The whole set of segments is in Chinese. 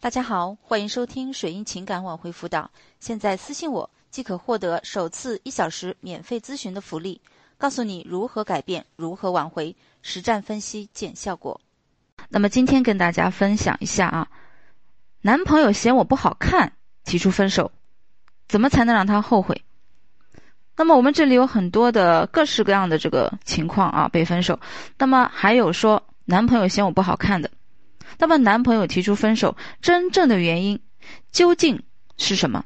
大家好，欢迎收听水印情感挽回辅导。现在私信我即可获得首次一小时免费咨询的福利，告诉你如何改变，如何挽回，实战分析见效果。那么今天跟大家分享一下啊，男朋友嫌我不好看，提出分手，怎么才能让他后悔？那么我们这里有很多的各式各样的这个情况啊，被分手。那么还有说男朋友嫌我不好看的。那么，男朋友提出分手，真正的原因究竟是什么？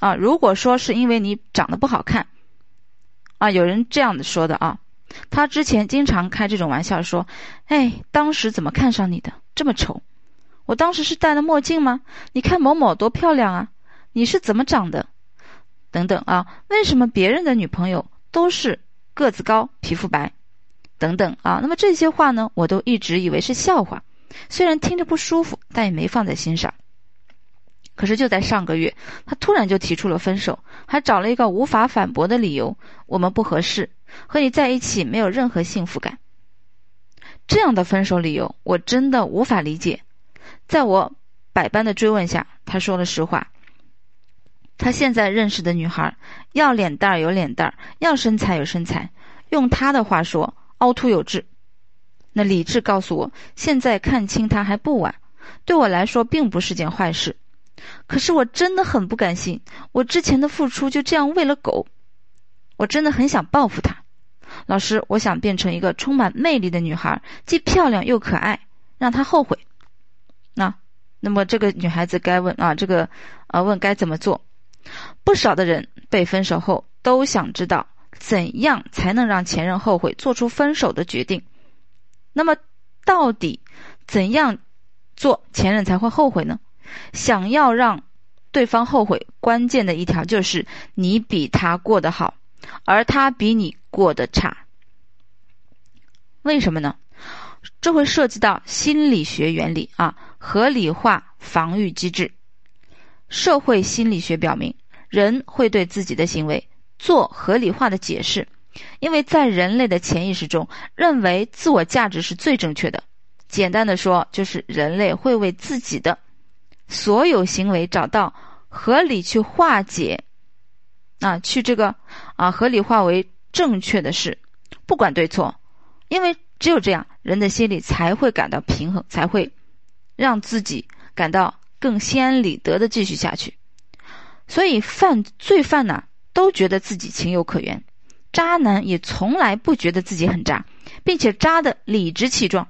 啊，如果说是因为你长得不好看，啊，有人这样子说的啊，他之前经常开这种玩笑说：“哎，当时怎么看上你的？这么丑，我当时是戴了墨镜吗？你看某某多漂亮啊，你是怎么长的？等等啊，为什么别人的女朋友都是个子高、皮肤白？等等啊，那么这些话呢，我都一直以为是笑话。”虽然听着不舒服，但也没放在心上。可是就在上个月，他突然就提出了分手，还找了一个无法反驳的理由：我们不合适，和你在一起没有任何幸福感。这样的分手理由，我真的无法理解。在我百般的追问下，他说了实话：他现在认识的女孩，要脸蛋有脸蛋，要身材有身材，用他的话说，凹凸有致。那理智告诉我，现在看清他还不晚，对我来说并不是件坏事。可是我真的很不甘心，我之前的付出就这样喂了狗，我真的很想报复他。老师，我想变成一个充满魅力的女孩，既漂亮又可爱，让他后悔。那，那么这个女孩子该问啊，这个啊问该怎么做？不少的人被分手后都想知道怎样才能让前任后悔，做出分手的决定。那么，到底怎样做前任才会后悔呢？想要让对方后悔，关键的一条就是你比他过得好，而他比你过得差。为什么呢？这会涉及到心理学原理啊，合理化防御机制。社会心理学表明，人会对自己的行为做合理化的解释。因为在人类的潜意识中，认为自我价值是最正确的。简单的说，就是人类会为自己的所有行为找到合理去化解，啊，去这个啊合理化为正确的事，不管对错。因为只有这样，人的心里才会感到平衡，才会让自己感到更心安理得的继续下去。所以，犯罪犯呢，都觉得自己情有可原。渣男也从来不觉得自己很渣，并且渣的理直气壮。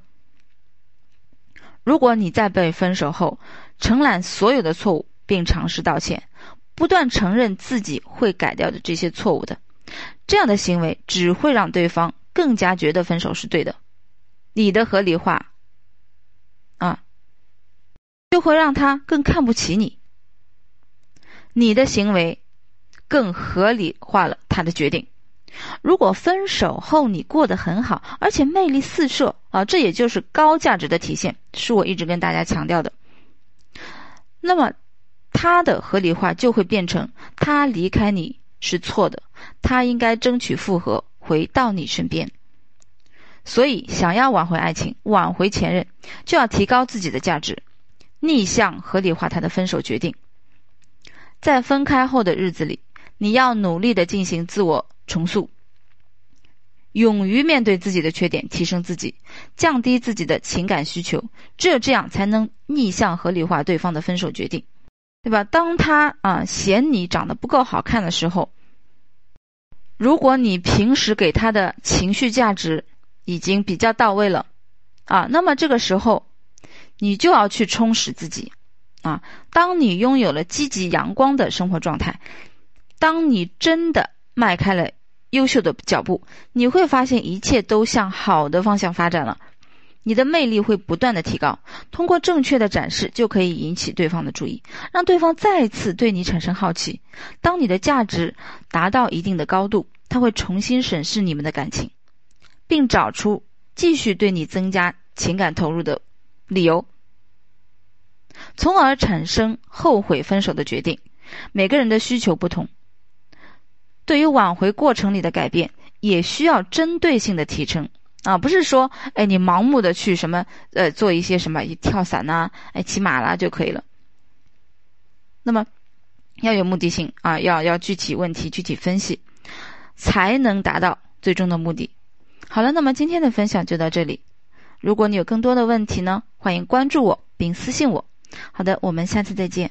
如果你在被分手后承揽所有的错误，并尝试道歉，不断承认自己会改掉的这些错误的，这样的行为只会让对方更加觉得分手是对的。你的合理化，啊，就会让他更看不起你。你的行为更合理化了他的决定。如果分手后你过得很好，而且魅力四射啊，这也就是高价值的体现，是我一直跟大家强调的。那么，他的合理化就会变成他离开你是错的，他应该争取复合，回到你身边。所以，想要挽回爱情，挽回前任，就要提高自己的价值，逆向合理化他的分手决定。在分开后的日子里，你要努力的进行自我。重塑，勇于面对自己的缺点，提升自己，降低自己的情感需求，只有这样才能逆向合理化对方的分手决定，对吧？当他啊嫌你长得不够好看的时候，如果你平时给他的情绪价值已经比较到位了，啊，那么这个时候你就要去充实自己，啊，当你拥有了积极阳光的生活状态，当你真的。迈开了优秀的脚步，你会发现一切都向好的方向发展了。你的魅力会不断的提高，通过正确的展示就可以引起对方的注意，让对方再次对你产生好奇。当你的价值达到一定的高度，他会重新审视你们的感情，并找出继续对你增加情感投入的理由，从而产生后悔分手的决定。每个人的需求不同。对于挽回过程里的改变，也需要针对性的提升，啊，不是说哎你盲目的去什么呃做一些什么一跳伞呐，哎骑马啦就可以了。那么要有目的性啊，要要具体问题具体分析，才能达到最终的目的。好了，那么今天的分享就到这里。如果你有更多的问题呢，欢迎关注我并私信我。好的，我们下次再见。